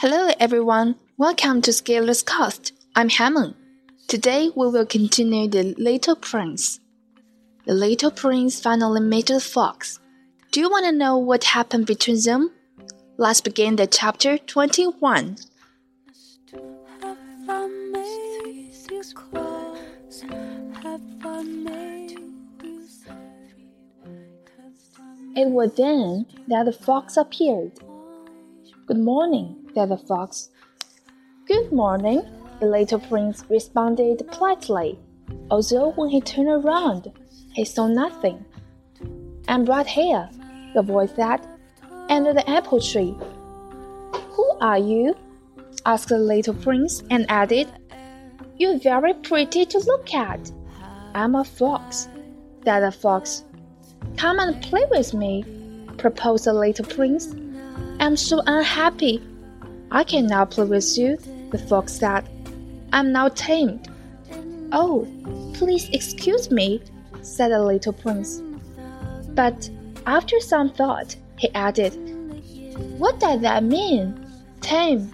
Hello everyone, welcome to Scaleless Cast. I'm Hammond. Today we will continue The Little Prince. The little prince finally met the fox. Do you want to know what happened between them? Let's begin the chapter 21. It was then that the fox appeared. Good morning, said the fox. Good morning, the little prince responded politely, although when he turned around, he saw nothing. I'm right here, the voice said, under the apple tree. Who are you? asked the little prince and added, You're very pretty to look at. I'm a fox, said the fox. Come and play with me, proposed the little prince. I'm so unhappy. I can now play with you, the fox said. I'm now tamed. Oh, please excuse me, said the little prince. But after some thought, he added, What does that mean? Tame.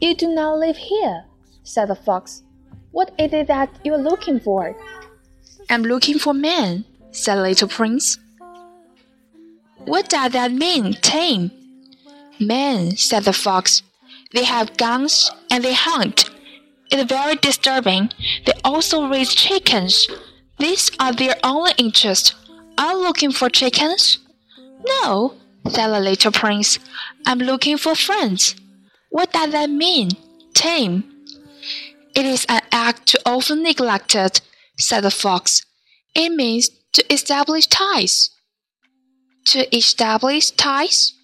You do not live here, said the fox. What is it that you're looking for? I'm looking for men, said the Little Prince. What does that mean, tame? Men, said the fox. They have guns and they hunt. It's very disturbing. They also raise chickens. These are their only interests. Are you looking for chickens? No, said the little prince. I'm looking for friends. What does that mean? Tame. It is an act too often neglected, said the fox. It means to establish ties. To establish ties?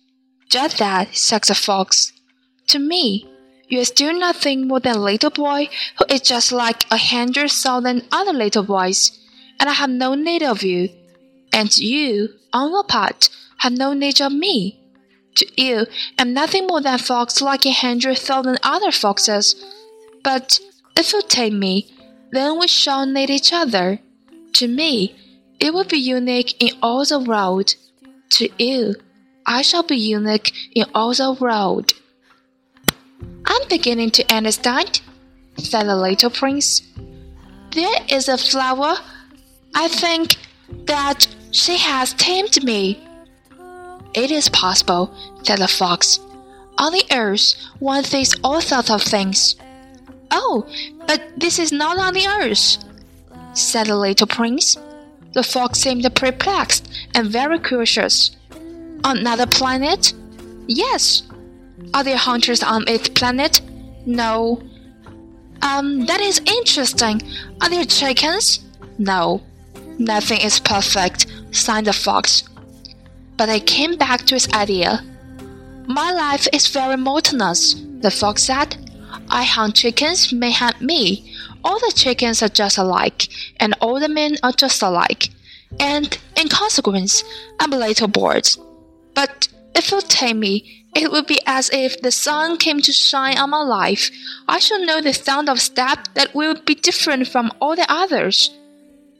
Just that, said the fox. To me, you are still nothing more than a little boy who is just like a hundred thousand other little boys, and I have no need of you. And you, on your part, have no need of me. To you, I'm nothing more than a fox like a hundred thousand other foxes. But if you take me, then we shall need each other. To me, it will be unique in all the world. To you, I shall be unique in all the world. I'm beginning to understand, said the little prince. There is a flower. I think that she has tamed me. It is possible, said the fox. On the earth, one thinks all sorts of things. Oh, but this is not on the earth, said the little prince. The fox seemed perplexed and very curious. Another planet? Yes. Are there hunters on its planet? No. Um, that is interesting. Are there chickens? No. Nothing is perfect, sighed the fox. But I came back to his idea. My life is very monotonous, the fox said. I hunt chickens, may hunt me. All the chickens are just alike, and all the men are just alike. And, in consequence, I'm a little bored. But if you take me, it would be as if the sun came to shine on my life. I shall know the sound of step that will be different from all the others.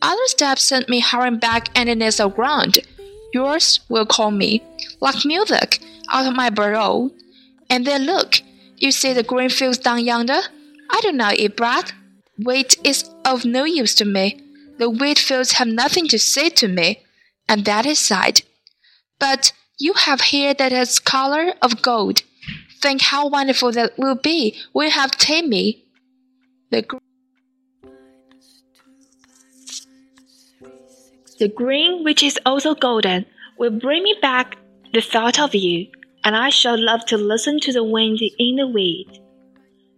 Other steps send me hurrying back underneath the ground. Yours will call me, like music, out of my burrow. And then look, you see the green fields down yonder? I do not eat bread. Wheat is of no use to me. The wheat fields have nothing to say to me, and that is sad. But you have hair that has color of gold. Think how wonderful that will be when you have tamed me. The, gr the green, which is also golden, will bring me back the thought of you and I shall love to listen to the wind in the weed.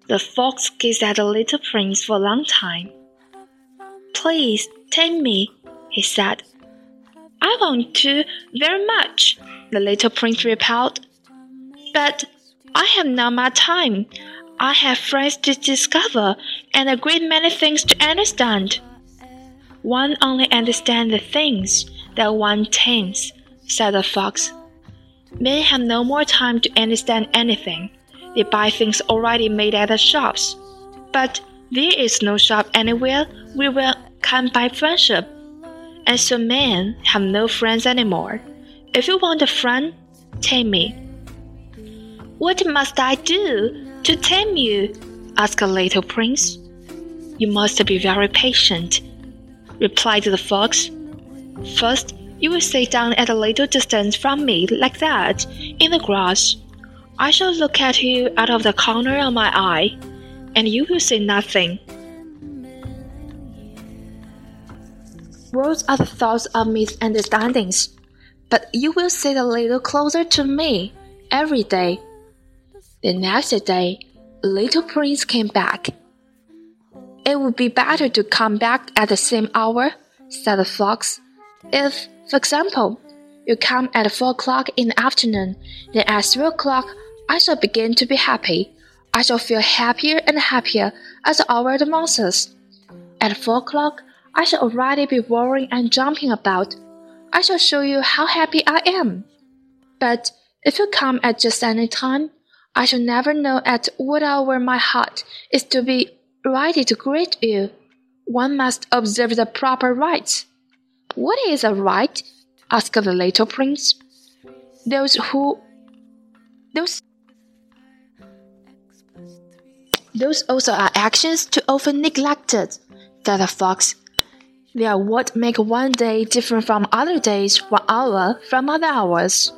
The fox gazed at the little prince for a long time. Please take me, he said. I want to very much, the little prince replied. But I have not much time. I have friends to discover and a great many things to understand. One only understands the things that one tames, said the fox. Men have no more time to understand anything. They buy things already made at the shops. But there is no shop anywhere where we can buy friendship. And so men have no friends anymore. If you want a friend, tame me. What must I do to tame you? asked the little prince. You must be very patient, replied the fox. First, you will sit down at a little distance from me, like that, in the grass. I shall look at you out of the corner of my eye, and you will see nothing. Words are the thoughts of misunderstandings, but you will sit a little closer to me every day. The next day, the little prince came back. It would be better to come back at the same hour, said the fox. If, for example, you come at four o'clock in the afternoon, then at three o'clock I shall begin to be happy. I shall feel happier and happier as the hour advances. At four o'clock, I shall already be worrying and jumping about. I shall show you how happy I am. But if you come at just any time, I shall never know at what hour my heart is to be ready to greet you. One must observe the proper rites. What is a rite? asked the little prince. Those who those those also are actions too often neglected, said the fox. They are what make one day different from other days, one hour from other hours.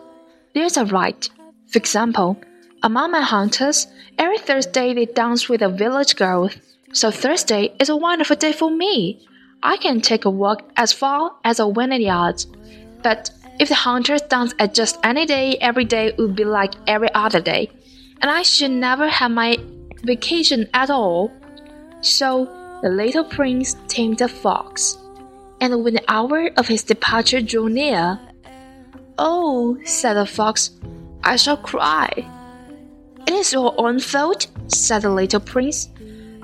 There's a rite. For example, among my hunters, every Thursday they dance with a village girl. So Thursday is a wonderful day for me. I can take a walk as far as a hundred yards. But if the hunters dance at just any day, every day would be like every other day, and I should never have my vacation at all. So the little prince tamed the fox and when the hour of his departure drew near, Oh, said the fox, I shall cry. It is your own fault, said the little prince.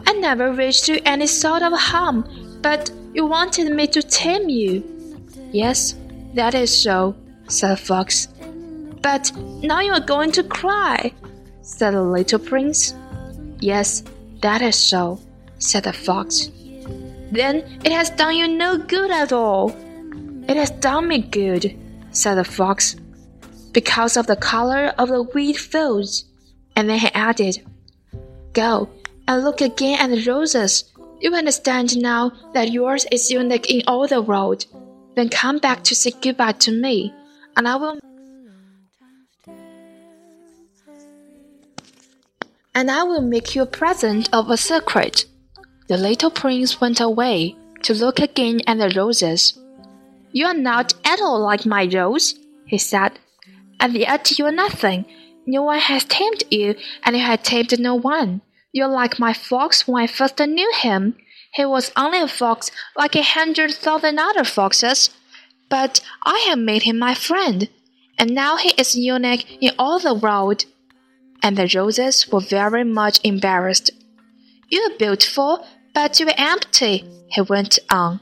I never wished you any sort of harm, but you wanted me to tame you. Yes, that is so, said the fox. But now you are going to cry, said the little prince. Yes, that is so, said the fox. Then it has done you no good at all. It has done me good, said the fox, because of the color of the wheat fields. And then he added, Go and look again at the roses. You understand now that yours is unique in all the world. Then come back to say goodbye to me, and I will. And I will make you a present of a secret. The little prince went away to look again at the roses. You are not at all like my rose, he said, and yet you are nothing. No one has tamed you, and you have tamed no one. You're like my fox when I first knew him. He was only a fox like a hundred thousand other foxes, but I have made him my friend, and now he is unique in all the world. And the roses were very much embarrassed. You are beautiful, but you are empty, he went on.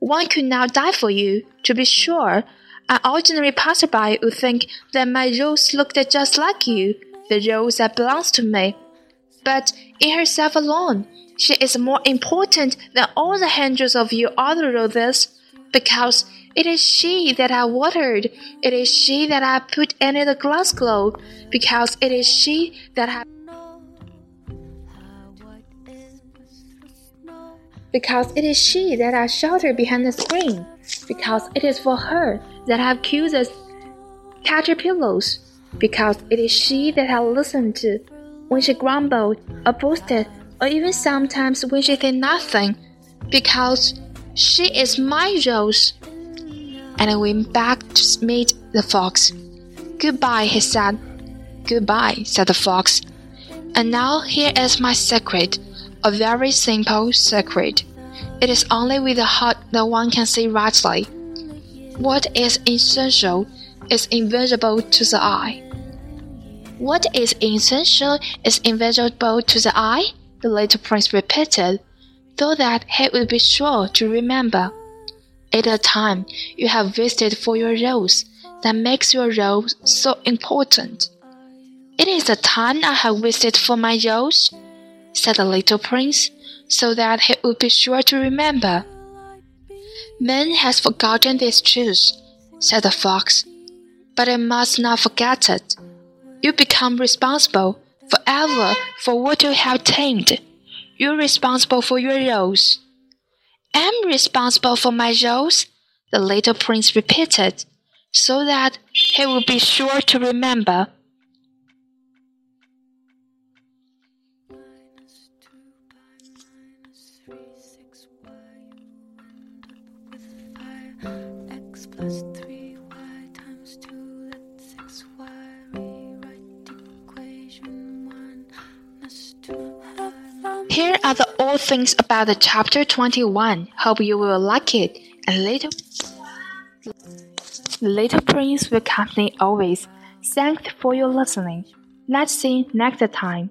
One could now die for you, to be sure. An ordinary passerby would think that my rose looked just like you, the rose that belongs to me. But in herself alone, she is more important than all the hundreds of you other roses, because it is she that I watered, it is she that I put in the glass globe, because it is she that I because it is she that I sheltered behind the screen, because it is for her that I have the caterpillars, because it is she that I listened to when she grumbled or boasted, or even sometimes when she said nothing, because she is my rose. And went back to meet the fox. Goodbye, he said. Goodbye, said the fox. And now here is my secret a very simple secret. It is only with the heart that one can see rightly. What is essential is invisible to the eye. What is essential is invisible to the eye, the little prince repeated, so that he would be sure to remember. At a time you have wasted for your rose that makes your rose so important. It is the time I have wasted for my rose said the little prince, so that he would be sure to remember. Man has forgotten this truth, said the fox. but I must not forget it. You become responsible forever for what you have tamed. You're responsible for your roles. I'm responsible for my roles, the little prince repeated, so that he would be sure to remember. plus 3y times 2 that's 6y rewrite equation 1 plus 2 Here are the things about the chapter 21. Hope you will like it. And little Little Prince will company always. Thanks for your listening. Let's see next time.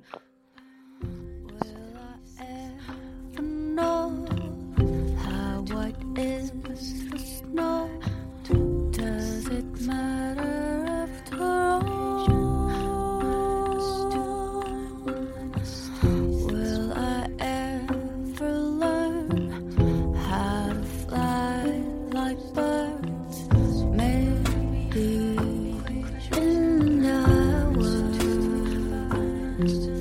last.